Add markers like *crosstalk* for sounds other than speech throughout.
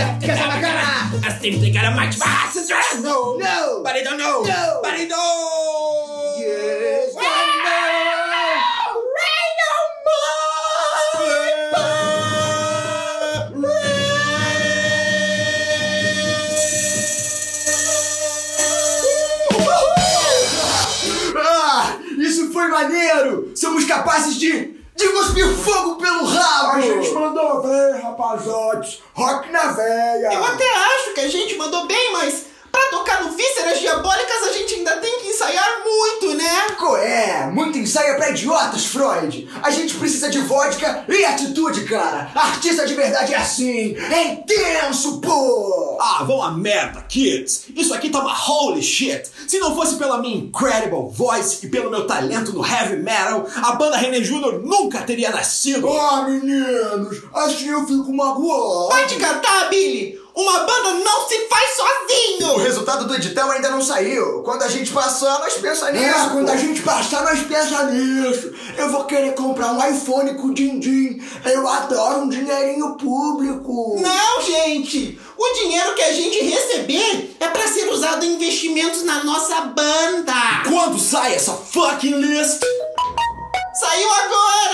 left, cause I'm a gonna. I simply gotta march my asses around. No, No. but I don't know. No. but I don't. Yes, Wow. Ah, isso foi maneiro! Somos capazes de, de cuspir fogo pelo rabo! A gente mandou ver, rapazotes. Rock na veia. Eu até acho que a gente mandou bem, mas tocar no Vísceras Diabólicas a gente ainda tem que ensaiar muito, né? É? Muito ensaio é pra idiotas, Freud! A gente precisa de vodka e atitude, cara! Artista de verdade é assim! É intenso, pô! Ah, vão a merda, kids! Isso aqui tá uma holy shit! Se não fosse pela minha incredible voice e pelo meu talento no heavy metal, a banda René Júnior nunca teria nascido! Ah, meninos, assim eu fico magoado. Vai te cantar, Billy! Uma banda não se faz sozinho! Resultado do edital ainda não saiu. Quando a gente passar, nós pensa nisso. É, quando pô. a gente passar, nós pensa nisso. Eu vou querer comprar um iPhone com din-din. Eu adoro um dinheirinho público. Não, gente! O dinheiro que a gente receber é pra ser usado em investimentos na nossa banda! Quando sai essa fucking list? Saiu agora!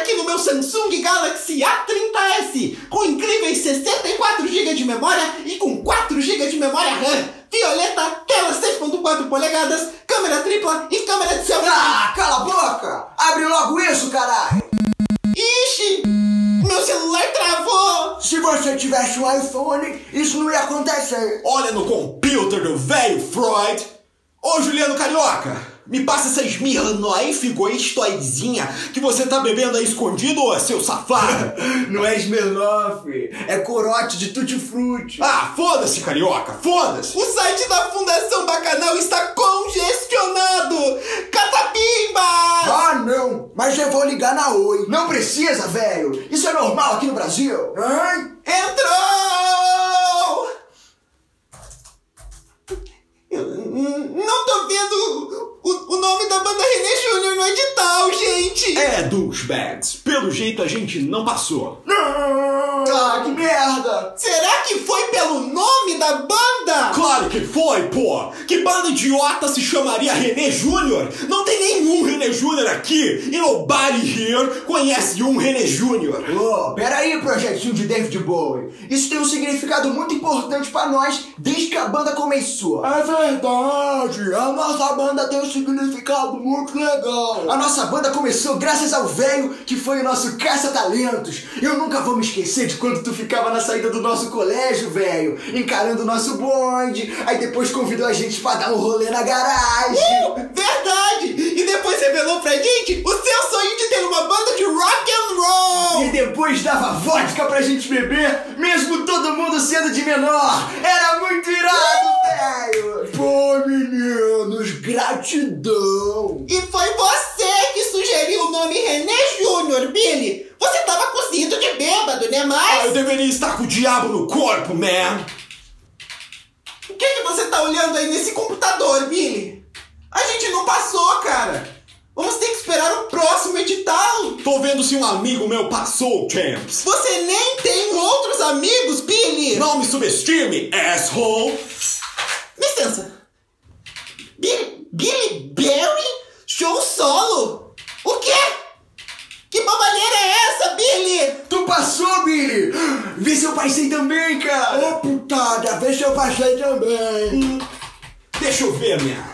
Aqui no meu Samsung Galaxy A30s com incríveis 64 GB de memória e com 4 GB de memória RAM. Violeta, tela 6.4 polegadas, câmera tripla e câmera de selfie. Ah, cala a boca! Abre logo isso, caralho! Ixi! Meu celular travou! Se você tivesse um iPhone, isso não ia acontecer. Olha no computer do velho Freud! Ô Juliano Carioca, me passa essa Smirnoff gostoizinha que você tá bebendo aí escondido, ô seu safado! *laughs* Não é Smirnoff, é corote de tutti-frutti. Ah, foda-se, Carioca, foda-se! O site da Fundação Bacanal está congestionado! Catapimba! Ah, não. Mas eu vou ligar na Oi. Não precisa, velho! Isso é normal aqui no Brasil! Hein? Entrou! Não tô vendo o, o nome da banda René Júnior no edital, gente! É, douchebags, pelo jeito a gente não passou. Ah, que merda! Será que foi pelo nome da banda? Claro que foi, pô! Que banda idiota se chamaria René Júnior? Não tem nenhum René Júnior aqui! E nobody here conhece um René Júnior! Ô, peraí, projetinho de David Bowie. Isso tem um significado muito importante pra nós desde que a banda começou. É verdade. A nossa banda tem um significado muito legal. A nossa banda começou graças ao velho que foi o nosso caça-talentos. Eu nunca vou me esquecer de quando tu ficava na saída do nosso colégio, velho, encarando o nosso bonde. Aí depois convidou a gente pra dar um rolê na garagem. Uh, verdade! E depois revelou pra gente o seu sonho de ter uma banda de rock and roll! E depois dava vodka pra gente beber, mesmo todo mundo sendo de menor. Era muito irado, velho. Pô, meninos, gratidão. E foi você que sugeriu o nome René Júnior, Billy! Você tava cozido de bêbado, né, Ah, eu deveria estar com o diabo no corpo, man! O que, que você tá olhando aí nesse computador, Billy? A gente não passou, cara! Vamos ter que esperar o próximo edital! Tô vendo se um amigo meu passou, champs! Você nem tem outros amigos, Billy! Não me subestime, asshole! Licença! Billy, Billy Barry? Show solo? O quê? Que bobalheira é essa, Billy? Tu passou, Billy? Vê se eu passei também, cara. Ô, putada, vê se eu passei também. Deixa eu ver, minha.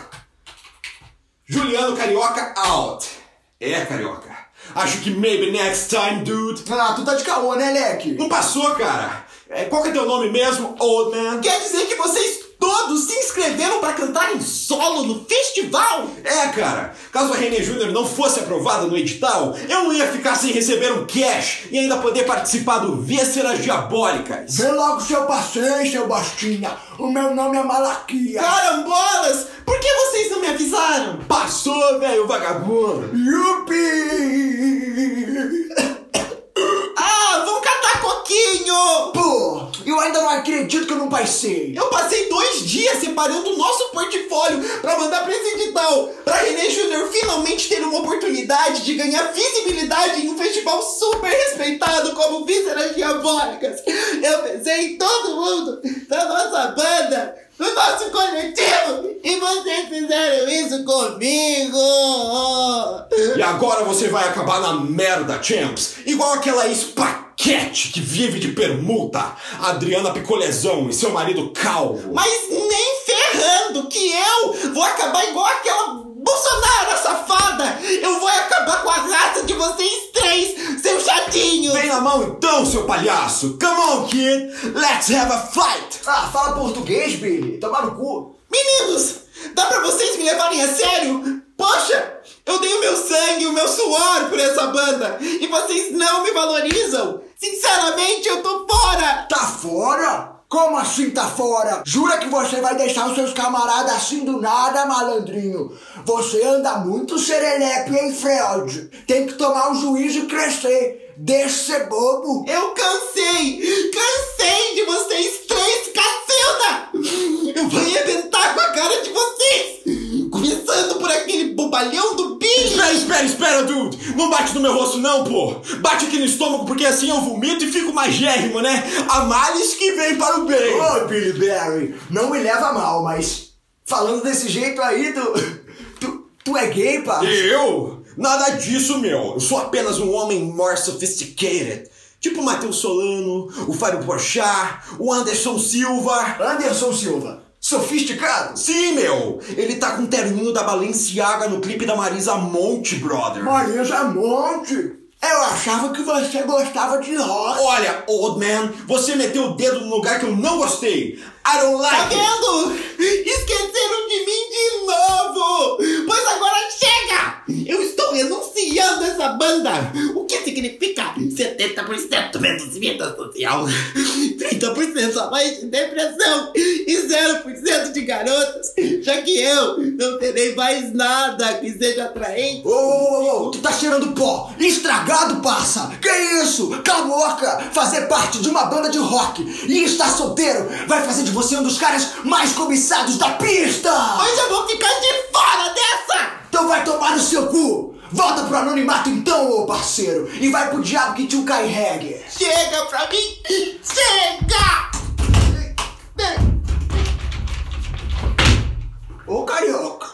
Juliano Carioca out. É, Carioca. Acho que maybe next time, dude. Ah, tu tá de caô, né, Leque? Não passou, cara. É, qual que é teu nome mesmo, old man? Quer dizer que vocês todos se inscreveram pra cantar em solo no festival? É, cara. Caso a René Júnior não fosse aprovada no edital, eu não ia ficar sem receber um cash e ainda poder participar do Vísceras Diabólicas. Vê logo se eu passei, seu Bastinha. O meu nome é Malaquia. Carambolas! Por que vocês não me avisaram? Passou, velho vagabundo. Yupi! *coughs* Ah, vão catar coquinho! Pô, eu ainda não acredito que eu não passei. Eu passei dois dias separando o nosso portfólio pra mandar pra esse edital, pra René Júnior finalmente ter uma oportunidade de ganhar visibilidade em um festival super respeitado como Vísceras Diabólicas. Eu pensei em todo mundo, da nossa banda, do nosso coletivo, e vocês fizeram isso comigo! E agora você vai acabar na merda, champs. Igual aquela espaquete que vive de permuta. Adriana Picolezão e seu marido calvo. Mas nem ferrando que eu vou acabar igual aquela Bolsonaro safada! Eu vou acabar com a raça de vocês três, seus chatinhos! Vem na mão então, seu palhaço. Come on, kid. Let's have a fight. Ah, fala português, Billy. Toma no cu. Meninos, dá pra vocês me levarem a sério? Poxa, eu dei o meu sangue, o meu suor por essa banda e vocês não me valorizam! Sinceramente, eu tô fora! Tá fora? Como assim tá fora? Jura que você vai deixar os seus camaradas assim do nada, malandrinho? Você anda muito serelepe, hein, Freud? Tem que tomar um juízo e crescer. Deixa de ser bobo. Eu cansei! Cansei de vocês três, cacilda! Eu vou arrebentar com a cara de vocês! Começando por aquele bobalhão do Billy! Espera, espera, espera, dude. Não bate no meu rosto não, pô. Bate aqui no estômago porque assim eu vomito e fico magérrimo, né? A males que vem para o bem. Ô, Billy Barry, não me leva a mal, mas falando desse jeito aí, tu. Tu, tu é gay, pá? Eu? Nada disso, meu. Eu sou apenas um homem more sophisticated. Tipo o Matheus Solano, o Fábio Porchat, o Anderson Silva. Anderson Silva, sofisticado? Sim, meu. Ele tá com o terninho da Balenciaga no clipe da Marisa Monte, brother. Marisa Monte. Eu achava que você gostava de rock. Olha, old man, você meteu o dedo no lugar que eu não gostei. I don't Tá like it. vendo? Esqueceram de mim de novo! Pois agora chega! Eu estou renunciando a essa banda! O que significa 70% menos vida social, 30% a mais de depressão e 0% de garotas, já que eu não terei mais nada que seja atraente. Ô, ô, ô, tu tá cheirando pó. Estragado, parça. Que isso? Cala a boca. Fazer parte de uma banda de rock e estar solteiro vai fazer de você um dos caras mais cobiçados da pista. Hoje eu vou ficar de fora dessa! Então vai tomar no seu cu. Volta pro anonimato então, ô parceiro. E vai pro diabo que te carregue. Chega pra mim! Chega! Ô carioca,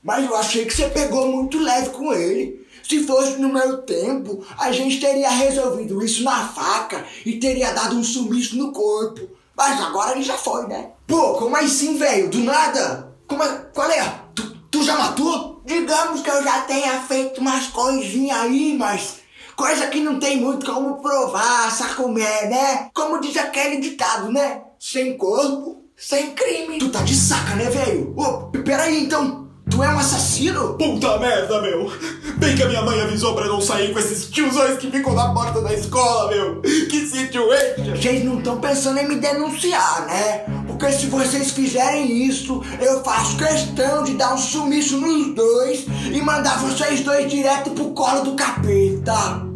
mas eu achei que você pegou muito leve com ele. Se fosse no meu tempo, a gente teria resolvido isso na faca e teria dado um sumiço no corpo. Mas agora ele já foi, né? Pô, como assim, velho? Do nada? Como é? Qual é? Tu, tu já matou? Digamos que eu já tenha feito umas coisinhas aí, mas coisa que não tem muito como provar, sabe como é, né? Como diz aquele ditado, né? Sem corpo, sem crime. Tu tá de saca, né, velho? Ô, peraí, então. Tu é um assassino? Puta merda, meu! Bem que a minha mãe avisou pra não sair com esses tiozões que ficam na porta da escola, meu! Que situation! Vocês não estão pensando em me denunciar, né? Porque se vocês fizerem isso, eu faço questão de dar um sumiço nos dois e mandar vocês dois direto pro colo do capeta.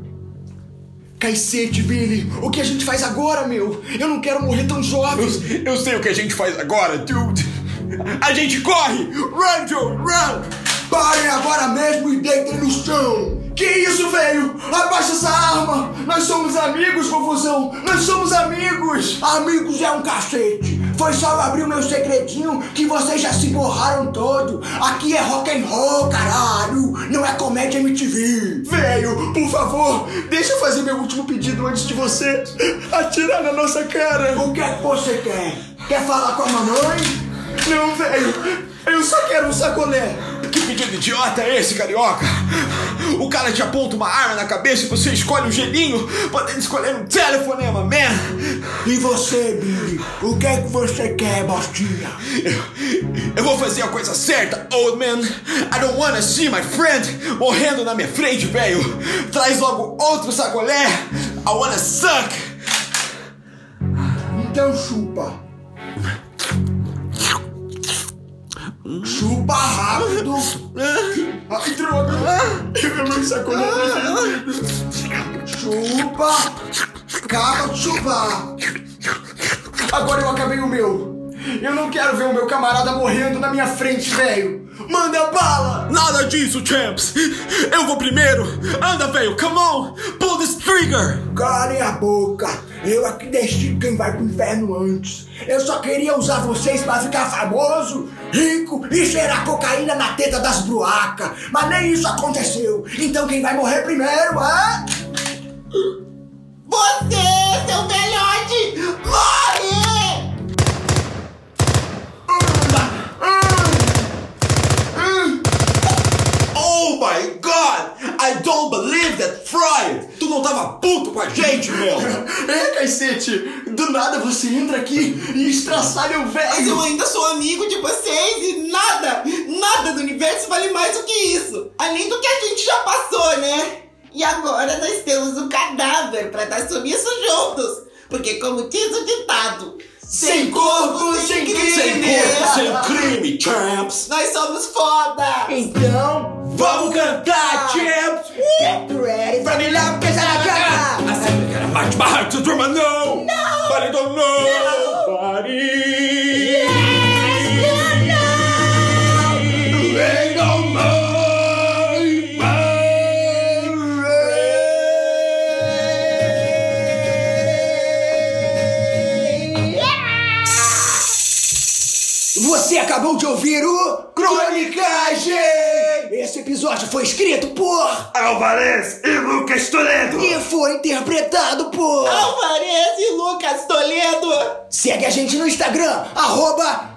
Cacete, Billy. O que a gente faz agora, meu? Eu não quero morrer tão jovem. Eu, eu sei o que a gente faz agora, dude! A gente corre! Run, Joe, run! Parem agora mesmo e deitem no chão. Que isso, velho? Abaixa essa arma! Nós somos amigos, confusão! Nós somos amigos! Amigos é um cacete. Foi só eu abrir o meu segredinho que vocês já se borraram todo. Aqui é rock and roll, caralho. Não é comédia MTV. Velho, por favor, deixa eu fazer meu último pedido antes de você atirar na nossa cara. O que é que você quer? Quer falar com a mamãe? Não, velho, eu só quero um sacolé. Que pedido idiota é esse, carioca? O cara te aponta uma arma na cabeça e você escolhe um gelinho, podendo escolher um telefonema, man! E você, Billy? O que é que você quer, bostinha? Eu, eu vou fazer a coisa certa, old man! I don't wanna see my friend morrendo na minha frente, velho! Traz logo outro sacolé! I wanna suck! Então chupa. Chupa rápido. Ai, droga. Eu não preferido. Chupa. Acaba de chupar. Agora eu acabei o meu. Eu não quero ver o meu camarada morrendo na minha frente, velho. Manda bala! Nada disso, champs! Eu vou primeiro! Anda, velho! Come on! Pull this trigger! Calem a boca. Eu aqui decido quem vai pro inferno antes. Eu só queria usar vocês pra ficar famoso, rico e cheirar cocaína na teta das bruacas. Mas nem isso aconteceu. Então quem vai morrer primeiro, é? Você, seu! Você entra aqui e estraçalha o Mas eu velho! ainda sou amigo de vocês e nada, nada do universo vale mais do que isso. Além do que a gente já passou, né? E agora nós temos um cadáver pra dar sumiço juntos. Porque como diz o ditado, Sem corpo, sem crime! Sem corpo, sem crime, champs! nós somos foda! Então, Vamos cantar, champs! get ready pra me lá porque já vai acabar. I said I gotta march my heart to drum a no! No! I don't know! Nobody! Esse episódio foi escrito por Alvarez e Lucas Toledo! e foi interpretado por. Alvarez e Lucas Toledo! Segue a gente no Instagram, arroba